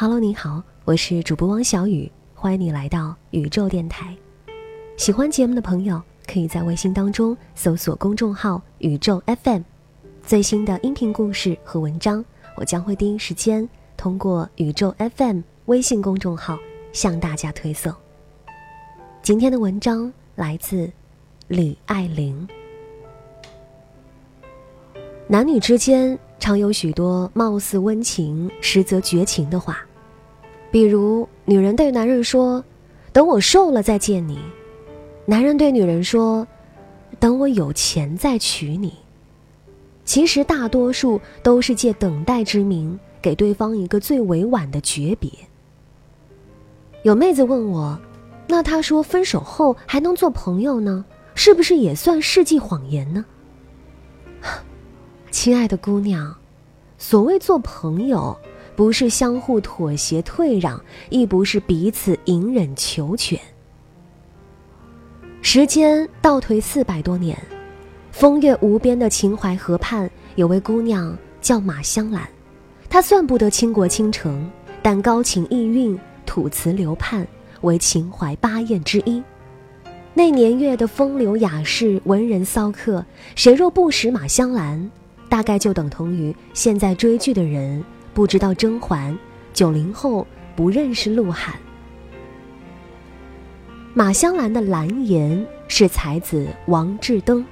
Hello，你好，我是主播汪小雨，欢迎你来到宇宙电台。喜欢节目的朋友，可以在微信当中搜索公众号“宇宙 FM”，最新的音频故事和文章，我将会第一时间通过宇宙 FM 微信公众号向大家推送。今天的文章来自李爱玲。男女之间常有许多貌似温情，实则绝情的话。比如，女人对男人说：“等我瘦了再见你。”男人对女人说：“等我有钱再娶你。”其实，大多数都是借等待之名，给对方一个最委婉的诀别。有妹子问我：“那他说分手后还能做朋友呢？是不是也算世纪谎言呢？” 亲爱的姑娘，所谓做朋友。不是相互妥协退让，亦不是彼此隐忍求全。时间倒退四百多年，风月无边的秦淮河畔，有位姑娘叫马香兰。她算不得倾国倾城，但高情逸韵，吐词流盼，为秦淮八艳之一。那年月的风流雅士、文人骚客，谁若不识马香兰，大概就等同于现在追剧的人。不知道甄嬛，九零后不认识鹿晗。马香兰的蓝颜是才子王志登，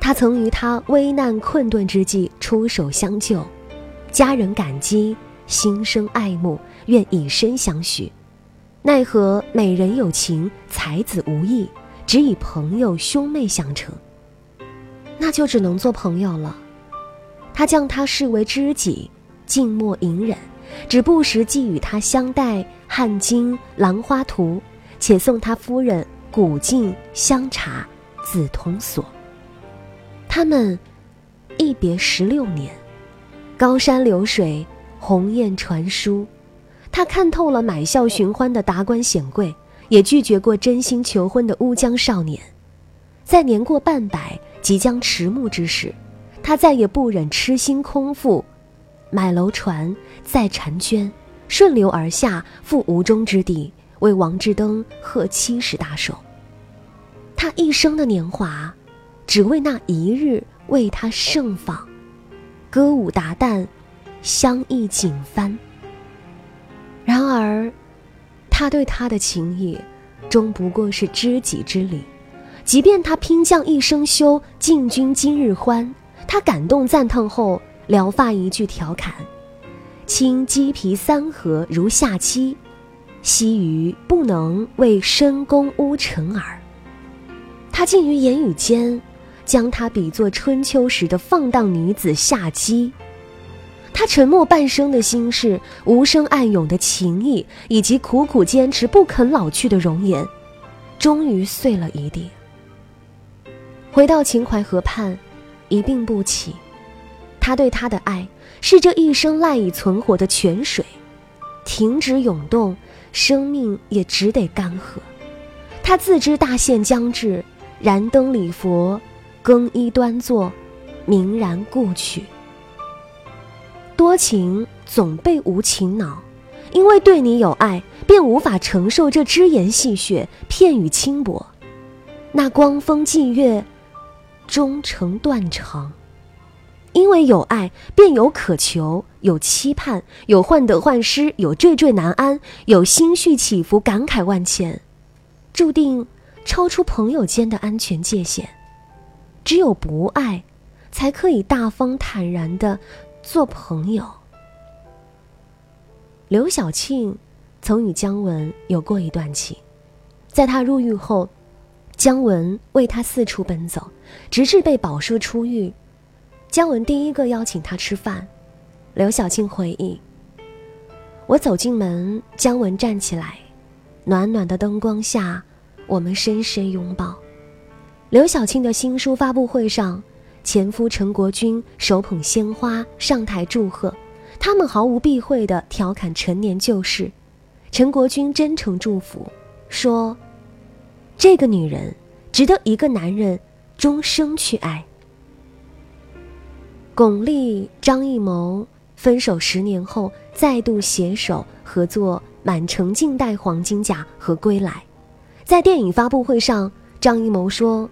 他曾于他危难困顿之际出手相救，家人感激，心生爱慕，愿以身相许。奈何美人有情，才子无意，只以朋友兄妹相称。那就只能做朋友了。他将他视为知己。静默隐忍，只不时寄与他相待《汉巾·兰花图》，且送他夫人古镜、香茶、紫铜锁。他们一别十六年，高山流水，鸿雁传书。他看透了买笑寻欢的达官显贵，也拒绝过真心求婚的乌江少年。在年过半百、即将迟暮之时，他再也不忍痴心空负。买楼船，载婵娟，顺流而下，赴吴中之地，为王志登贺七十大寿。他一生的年华，只为那一日为他盛放，歌舞达旦，相忆锦帆。然而，他对他的情谊，终不过是知己之礼。即便他拼将一生休，进军今日欢，他感动赞叹后。撩发一句调侃：“卿鸡皮三合如下妻，惜余不能为深宫污尘耳。”他竟于言语间，将她比作春秋时的放荡女子夏姬。他沉默半生的心事，无声暗涌的情谊，以及苦苦坚持不肯老去的容颜，终于碎了一地。回到秦淮河畔，一病不起。他对她的爱是这一生赖以存活的泉水，停止涌动，生命也只得干涸。他自知大限将至，燃灯礼佛，更衣端坐，明然故去。多情总被无情恼，因为对你有爱，便无法承受这只言戏谑、片语轻薄。那光风霁月，终成断肠。因为有爱，便有渴求，有期盼，有患得患失，有惴惴难安，有心绪起伏，感慨万千，注定超出朋友间的安全界限。只有不爱，才可以大方坦然的做朋友。刘晓庆曾与姜文有过一段情，在他入狱后，姜文为他四处奔走，直至被保释出狱。姜文第一个邀请他吃饭，刘晓庆回忆：“我走进门，姜文站起来，暖暖的灯光下，我们深深拥抱。刘晓庆的新书发布会上，前夫陈国军手捧鲜花上台祝贺，他们毫无避讳地调侃陈年旧事。陈国军真诚祝福，说：“这个女人值得一个男人终生去爱。”巩俐、张艺谋分手十年后再度携手合作《满城尽带黄金甲》和《归来》。在电影发布会上，张艺谋说。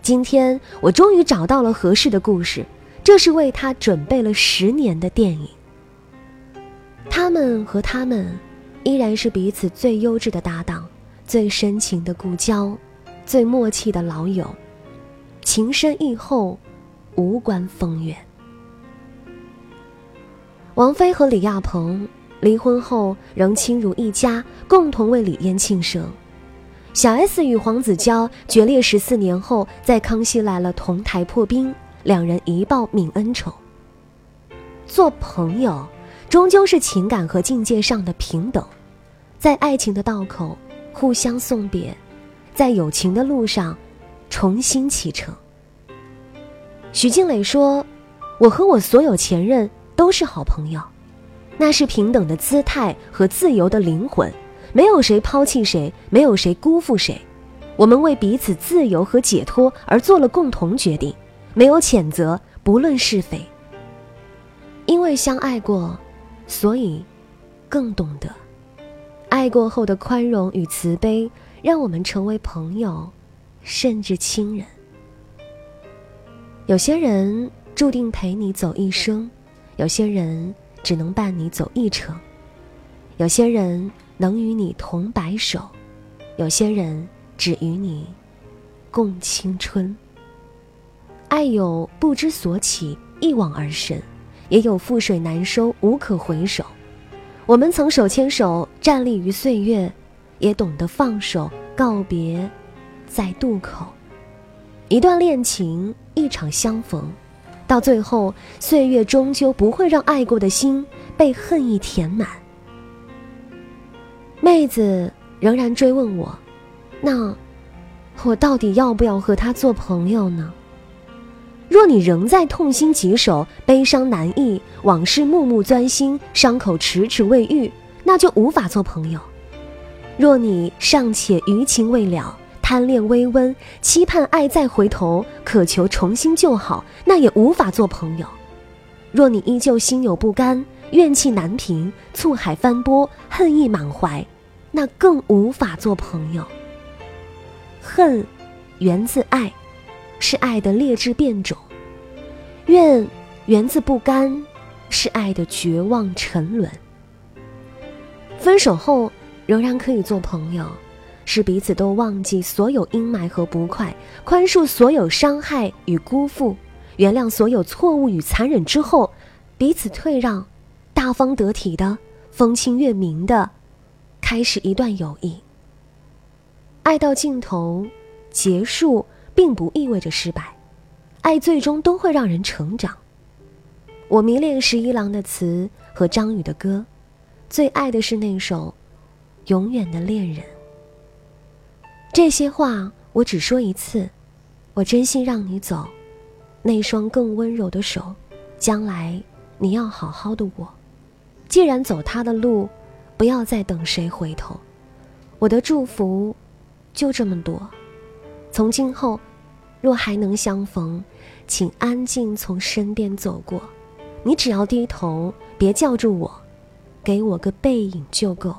今天我终于找到了合适的故事，这是为他准备了十年的电影。他们和他们，依然是彼此最优质的搭档，最深情的故交，最默契的老友，情深意厚，无关风月。王菲和李亚鹏离婚后仍亲如一家，共同为李嫣庆生。小 S 与黄子佼决裂十四年后，在《康熙来了》同台破冰，两人一报泯恩仇。做朋友，终究是情感和境界上的平等，在爱情的道口互相送别，在友情的路上重新启程。徐静蕾说：“我和我所有前任都是好朋友，那是平等的姿态和自由的灵魂。”没有谁抛弃谁，没有谁辜负谁，我们为彼此自由和解脱而做了共同决定，没有谴责，不论是非。因为相爱过，所以更懂得爱过后的宽容与慈悲，让我们成为朋友，甚至亲人。有些人注定陪你走一生，有些人只能伴你走一程，有些人。能与你同白首，有些人只与你共青春。爱有不知所起，一往而深，也有覆水难收，无可回首。我们曾手牵手站立于岁月，也懂得放手告别，在渡口。一段恋情，一场相逢，到最后，岁月终究不会让爱过的心被恨意填满。妹子仍然追问我：“那我到底要不要和他做朋友呢？”若你仍在痛心疾首、悲伤难抑、往事暮暮钻心、伤口迟迟未愈，那就无法做朋友；若你尚且余情未了、贪恋微温、期盼爱再回头、渴求重新就好，那也无法做朋友；若你依旧心有不甘、怨气难平、醋海翻波、恨意满怀，那更无法做朋友。恨，源自爱，是爱的劣质变种；怨，源自不甘，是爱的绝望沉沦。分手后仍然可以做朋友，是彼此都忘记所有阴霾和不快，宽恕所有伤害与辜负，原谅所有错误与残忍之后，彼此退让，大方得体的，风清月明的。开始一段友谊，爱到尽头，结束并不意味着失败，爱最终都会让人成长。我迷恋十一郎的词和张宇的歌，最爱的是那首《永远的恋人》。这些话我只说一次，我真心让你走，那双更温柔的手，将来你要好好的我。既然走他的路。不要再等谁回头，我的祝福就这么多。从今后，若还能相逢，请安静从身边走过。你只要低头，别叫住我，给我个背影就够。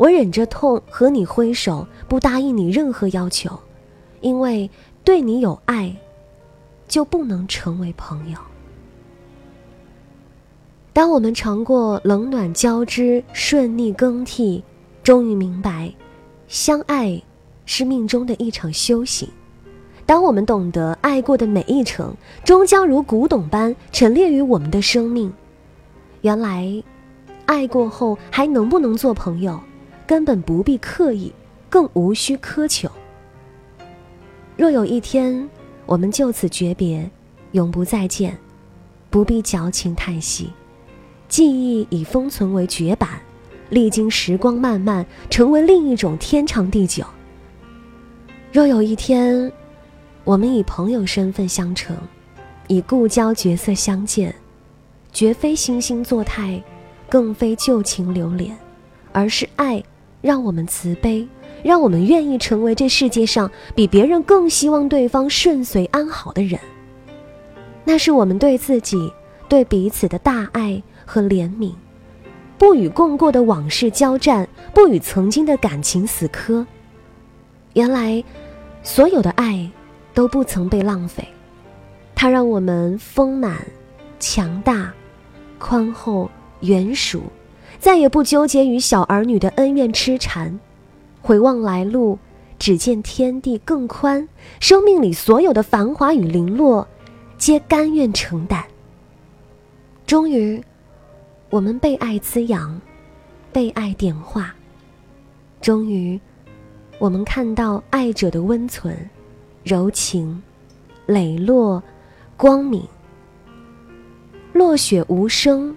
我忍着痛和你挥手，不答应你任何要求，因为对你有爱，就不能成为朋友。当我们尝过冷暖交织、顺逆更替，终于明白，相爱是命中的一场修行。当我们懂得爱过的每一程，终将如古董般陈列于我们的生命。原来，爱过后还能不能做朋友，根本不必刻意，更无需苛求。若有一天我们就此诀别，永不再见，不必矫情叹息。记忆已封存为绝版，历经时光漫漫，成为另一种天长地久。若有一天，我们以朋友身份相称，以故交角色相见，绝非惺惺作态，更非旧情留恋，而是爱让我们慈悲，让我们愿意成为这世界上比别人更希望对方顺遂安好的人。那是我们对自己、对彼此的大爱和怜悯，不与共过的往事交战，不与曾经的感情死磕。原来，所有的爱。都不曾被浪费，它让我们丰满、强大、宽厚、圆熟，再也不纠结于小儿女的恩怨痴缠。回望来路，只见天地更宽，生命里所有的繁华与零落，皆甘愿承担。终于，我们被爱滋养，被爱点化。终于，我们看到爱者的温存。柔情，磊落，光明。落雪无声，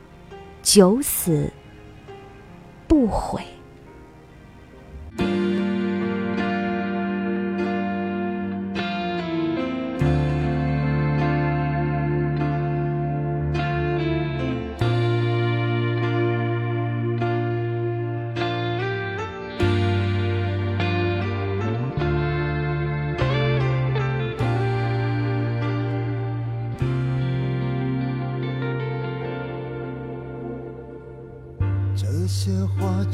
九死不悔。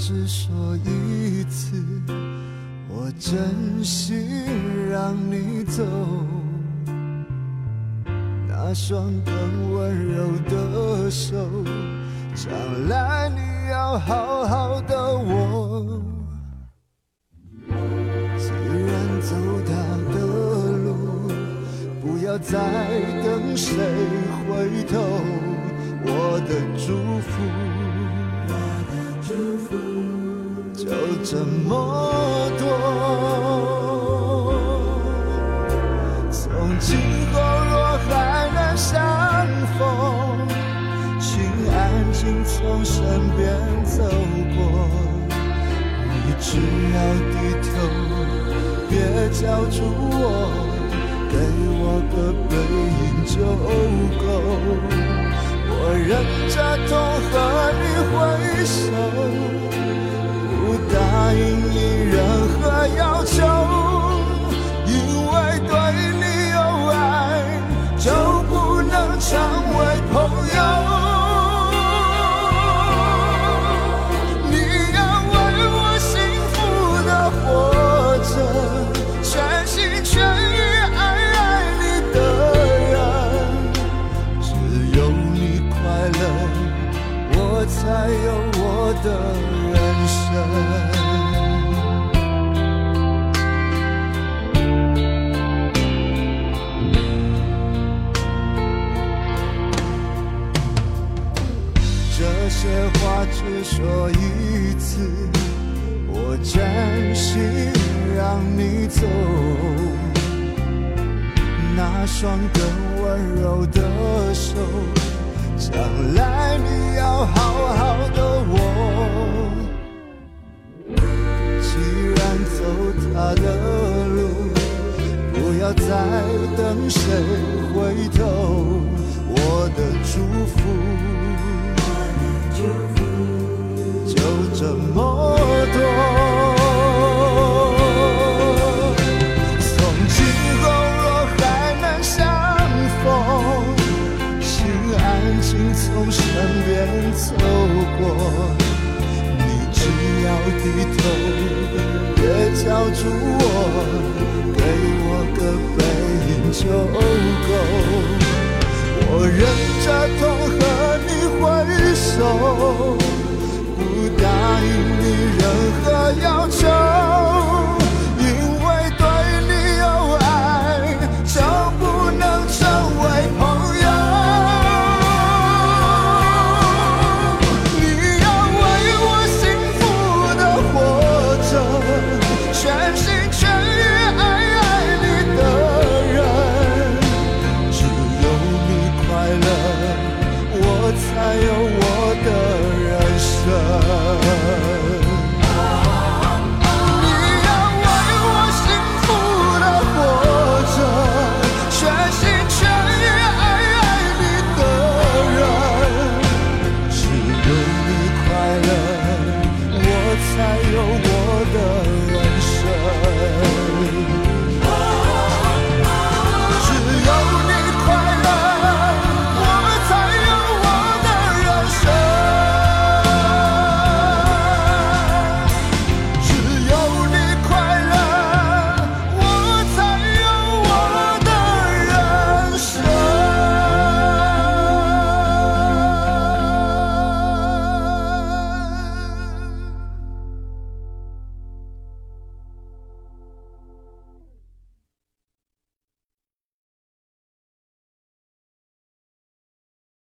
只说一次，我真心让你走。那双更温柔的手，将来你要好好的握。既然走他的路，不要再等谁回头。我的祝福。就这么多。从今后若还能相逢，请安静从身边走过。你只要低头，别叫住我，给我个背影就够。我忍着痛和你挥手。答应你任何要求，这些话只说一次，我真心让你走。那双更温柔的手，将来你要好好的握。既然走他的路，不要再等谁回头。我的祝福，才有我的人生。